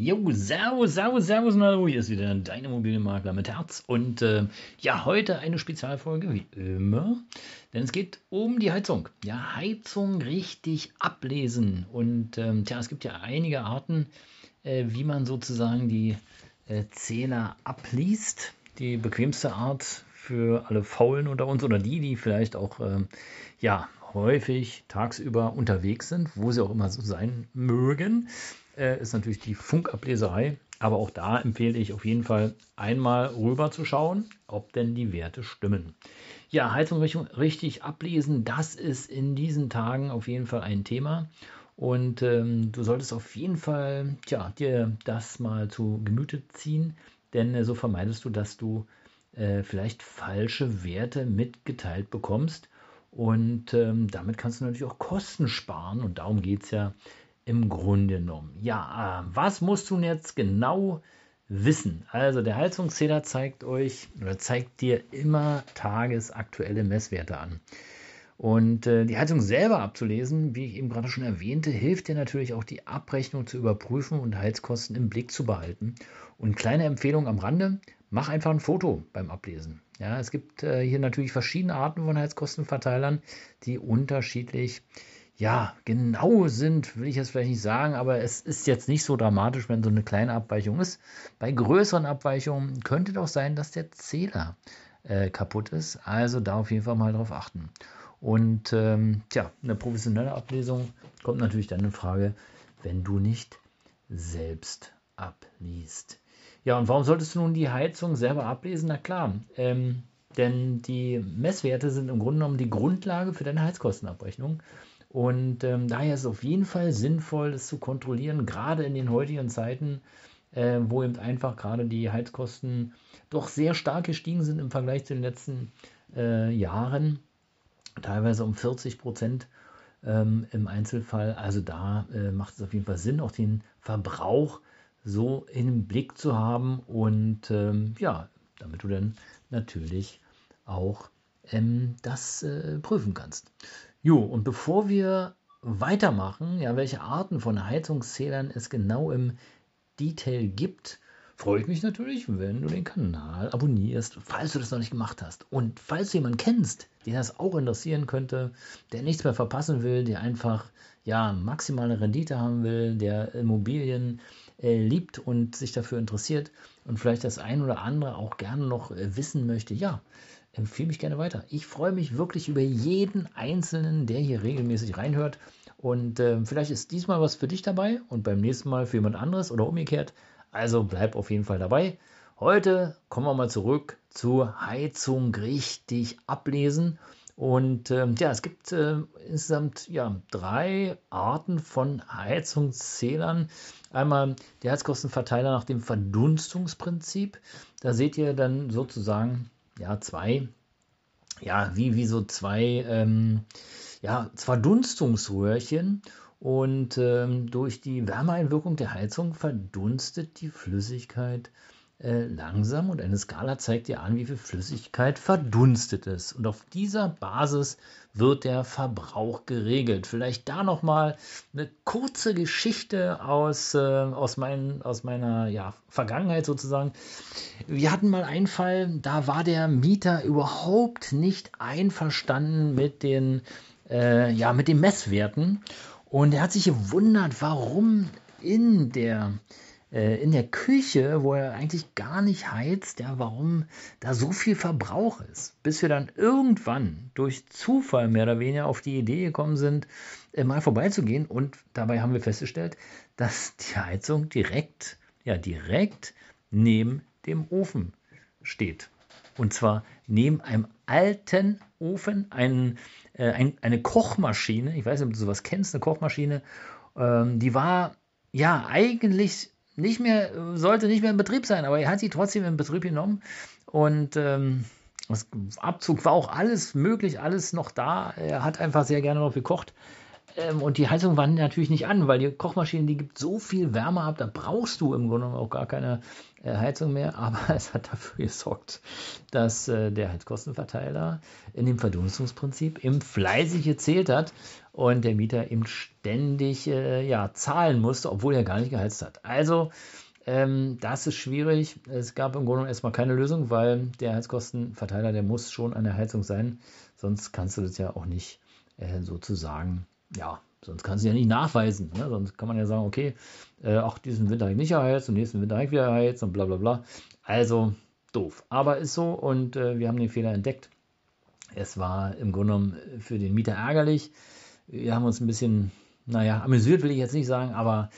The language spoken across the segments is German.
Jo, servus, servus, servus und hallo, hier ist wieder dein Immobilienmakler mit Herz und äh, ja, heute eine Spezialfolge, wie immer, denn es geht um die Heizung. Ja, Heizung richtig ablesen und ähm, tja, es gibt ja einige Arten, äh, wie man sozusagen die äh, Zähler abliest. Die bequemste Art für alle Faulen unter uns oder die, die vielleicht auch, ähm, ja, häufig tagsüber unterwegs sind, wo sie auch immer so sein mögen, äh, ist natürlich die Funkableserei. Aber auch da empfehle ich auf jeden Fall einmal rüber zu schauen, ob denn die Werte stimmen. Ja, Heizung richtig ablesen, das ist in diesen Tagen auf jeden Fall ein Thema. Und ähm, du solltest auf jeden Fall tja, dir das mal zu Gemüte ziehen, denn äh, so vermeidest du, dass du äh, vielleicht falsche Werte mitgeteilt bekommst. Und ähm, damit kannst du natürlich auch Kosten sparen. Und darum geht es ja im Grunde genommen. Ja, äh, was musst du jetzt genau wissen? Also der Heizungszähler zeigt euch oder zeigt dir immer tagesaktuelle Messwerte an. Und äh, die Heizung selber abzulesen, wie ich eben gerade schon erwähnte, hilft dir natürlich auch die Abrechnung zu überprüfen und Heizkosten im Blick zu behalten. Und kleine Empfehlung am Rande, mach einfach ein Foto beim Ablesen. Ja, es gibt äh, hier natürlich verschiedene Arten von Heizkostenverteilern, die unterschiedlich ja, genau sind, will ich jetzt vielleicht nicht sagen, aber es ist jetzt nicht so dramatisch, wenn so eine kleine Abweichung ist. Bei größeren Abweichungen könnte doch sein, dass der Zähler äh, kaputt ist. Also da auf jeden Fall mal drauf achten. Und ähm, tja, eine professionelle Ablesung kommt natürlich dann in Frage, wenn du nicht selbst abliest. Ja, und warum solltest du nun die Heizung selber ablesen? Na klar, ähm, denn die Messwerte sind im Grunde genommen die Grundlage für deine Heizkostenabrechnung. Und ähm, daher ist es auf jeden Fall sinnvoll, das zu kontrollieren, gerade in den heutigen Zeiten, äh, wo eben einfach gerade die Heizkosten doch sehr stark gestiegen sind im Vergleich zu den letzten äh, Jahren, teilweise um 40 Prozent ähm, im Einzelfall. Also da äh, macht es auf jeden Fall Sinn, auch den Verbrauch so in Blick zu haben und ähm, ja, damit du dann natürlich auch ähm, das äh, prüfen kannst. Jo, und bevor wir weitermachen, ja, welche Arten von Heizungszählern es genau im Detail gibt, freue ich mich natürlich, wenn du den Kanal abonnierst, falls du das noch nicht gemacht hast. Und falls du jemanden kennst, den das auch interessieren könnte, der nichts mehr verpassen will, der einfach ja maximale Rendite haben will, der Immobilien äh, liebt und sich dafür interessiert und vielleicht das ein oder andere auch gerne noch äh, wissen möchte, ja, empfehle mich gerne weiter. Ich freue mich wirklich über jeden Einzelnen, der hier regelmäßig reinhört. Und äh, vielleicht ist diesmal was für dich dabei und beim nächsten Mal für jemand anderes oder umgekehrt. Also bleib auf jeden Fall dabei. Heute kommen wir mal zurück zur Heizung richtig ablesen. Und ähm, ja, es gibt äh, insgesamt ja, drei Arten von Heizungszählern. Einmal der Heizkostenverteiler nach dem Verdunstungsprinzip. Da seht ihr dann sozusagen ja, zwei, ja, wie, wie so zwei, ähm, ja, Verdunstungsröhrchen und ähm, durch die Wärmeeinwirkung der Heizung verdunstet die Flüssigkeit äh, langsam und eine Skala zeigt dir an, wie viel Flüssigkeit verdunstet ist. Und auf dieser Basis wird der Verbrauch geregelt. Vielleicht da nochmal eine kurze Geschichte aus, äh, aus, mein, aus meiner ja, Vergangenheit sozusagen. Wir hatten mal einen Fall, da war der Mieter überhaupt nicht einverstanden mit den, äh, ja, mit den Messwerten. Und er hat sich gewundert, warum in der äh, in der Küche, wo er eigentlich gar nicht heizt, ja, warum da so viel Verbrauch ist. Bis wir dann irgendwann durch Zufall mehr oder weniger auf die Idee gekommen sind, äh, mal vorbeizugehen und dabei haben wir festgestellt, dass die Heizung direkt, ja, direkt neben dem Ofen steht. Und zwar neben einem alten Ofen, ein, äh, ein, eine Kochmaschine. Ich weiß nicht, ob du sowas kennst, eine Kochmaschine. Ähm, die war ja eigentlich nicht mehr, sollte nicht mehr in Betrieb sein, aber er hat sie trotzdem in Betrieb genommen und ähm, das Abzug war auch alles möglich, alles noch da. Er hat einfach sehr gerne noch gekocht. Ähm, und die Heizung war natürlich nicht an, weil die Kochmaschine, die gibt so viel Wärme ab, da brauchst du im Grunde auch gar keine äh, Heizung mehr. Aber es hat dafür gesorgt, dass äh, der Heizkostenverteiler in dem Verdunstungsprinzip eben fleißig gezählt hat und der Mieter eben ständig äh, ja, zahlen musste, obwohl er gar nicht geheizt hat. Also ähm, das ist schwierig. Es gab im Grunde erstmal keine Lösung, weil der Heizkostenverteiler, der muss schon an der Heizung sein. Sonst kannst du das ja auch nicht äh, sozusagen, ja, sonst kannst du ja nicht nachweisen. Ne? Sonst kann man ja sagen, okay, äh, ach, diesen Winter habe ich nicht erheizt und nächsten Winter habe ich wieder erheizt und bla bla bla. Also doof. Aber ist so und äh, wir haben den Fehler entdeckt. Es war im Grunde genommen für den Mieter ärgerlich. Wir haben uns ein bisschen, naja, amüsiert will ich jetzt nicht sagen, aber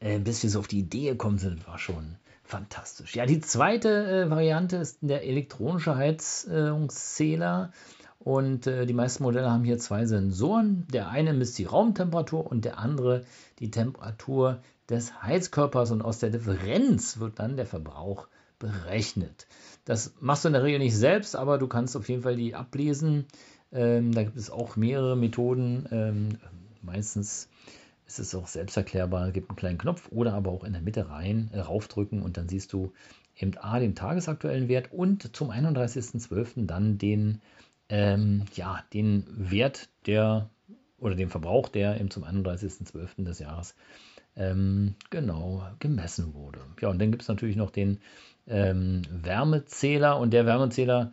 äh, bis wir so auf die Idee gekommen sind, war schon fantastisch. Ja, die zweite äh, Variante ist der elektronische Heizungszähler. Und äh, die meisten Modelle haben hier zwei Sensoren. Der eine misst die Raumtemperatur und der andere die Temperatur des Heizkörpers. Und aus der Differenz wird dann der Verbrauch berechnet. Das machst du in der Regel nicht selbst, aber du kannst auf jeden Fall die ablesen. Ähm, da gibt es auch mehrere Methoden. Ähm, meistens ist es auch selbsterklärbar, gibt einen kleinen Knopf oder aber auch in der Mitte rein, äh, raufdrücken und dann siehst du eben A, den tagesaktuellen Wert und zum 31.12. dann den, ähm, ja, den Wert der oder den Verbrauch, der eben zum 31.12. des Jahres ähm, genau gemessen wurde. Ja, und dann gibt es natürlich noch den ähm, Wärmezähler und der Wärmezähler,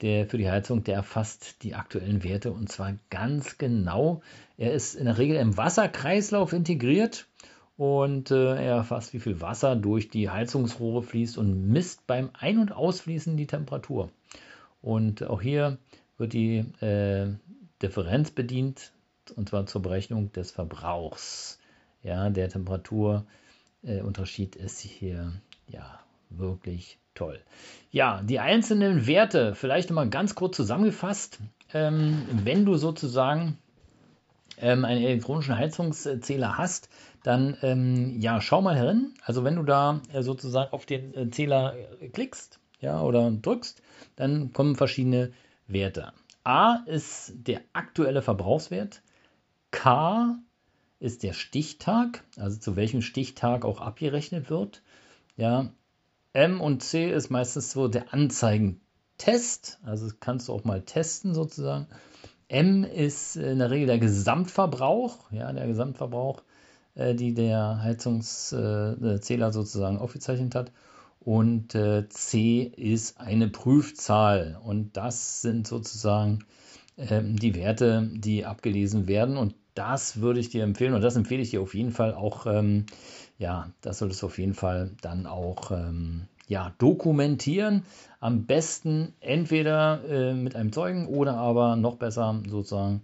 der für die Heizung, der erfasst die aktuellen Werte und zwar ganz genau. Er ist in der Regel im Wasserkreislauf integriert und äh, er erfasst, wie viel Wasser durch die Heizungsrohre fließt und misst beim Ein- und Ausfließen die Temperatur. Und auch hier wird die äh, Differenz bedient und zwar zur Berechnung des Verbrauchs. Ja, der Temperaturunterschied äh, ist hier ja wirklich toll. Ja, die einzelnen Werte, vielleicht nochmal ganz kurz zusammengefasst. Ähm, wenn du sozusagen ähm, einen elektronischen Heizungszähler hast, dann ähm, ja, schau mal herin. Also wenn du da äh, sozusagen auf den äh, Zähler äh, klickst ja, oder drückst, dann kommen verschiedene Werte. A ist der aktuelle Verbrauchswert. K ist der Stichtag, also zu welchem Stichtag auch abgerechnet wird. Ja, M und C ist meistens so der Anzeigentest, also kannst du auch mal testen sozusagen. M ist in der Regel der Gesamtverbrauch, ja, der Gesamtverbrauch, äh, die der Heizungszähler sozusagen aufgezeichnet hat. Und äh, C ist eine Prüfzahl. Und das sind sozusagen ähm, die Werte, die abgelesen werden. Und das würde ich dir empfehlen und das empfehle ich dir auf jeden Fall auch, ähm, ja, das solltest du auf jeden Fall dann auch ähm, ja, dokumentieren. Am besten entweder äh, mit einem Zeugen oder aber noch besser sozusagen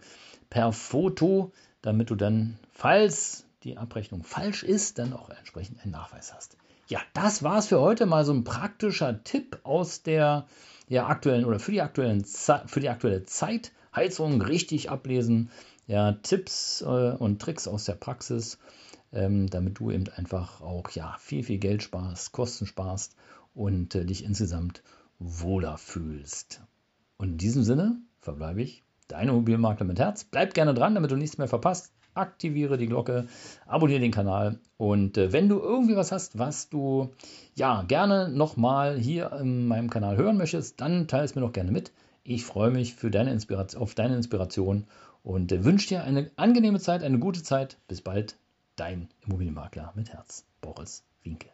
per Foto, damit du dann, falls die Abrechnung falsch ist, dann auch entsprechend einen Nachweis hast. Ja, das war es für heute mal so ein praktischer Tipp aus der ja, aktuellen oder für die, aktuellen, für die aktuelle Zeit. Heizung richtig ablesen ja, Tipps äh, und Tricks aus der Praxis, ähm, damit du eben einfach auch ja, viel, viel Geld sparst, Kosten sparst und äh, dich insgesamt wohler fühlst. Und in diesem Sinne verbleibe ich dein Immobilienmakler mit Herz. Bleib gerne dran, damit du nichts mehr verpasst. Aktiviere die Glocke, abonniere den Kanal und äh, wenn du irgendwie was hast, was du ja gerne nochmal hier in meinem Kanal hören möchtest, dann teile es mir doch gerne mit. Ich freue mich für deine Inspiration, auf deine Inspiration und äh, wünsche dir eine angenehme Zeit, eine gute Zeit. Bis bald, dein Immobilienmakler mit Herz, Boris Winke.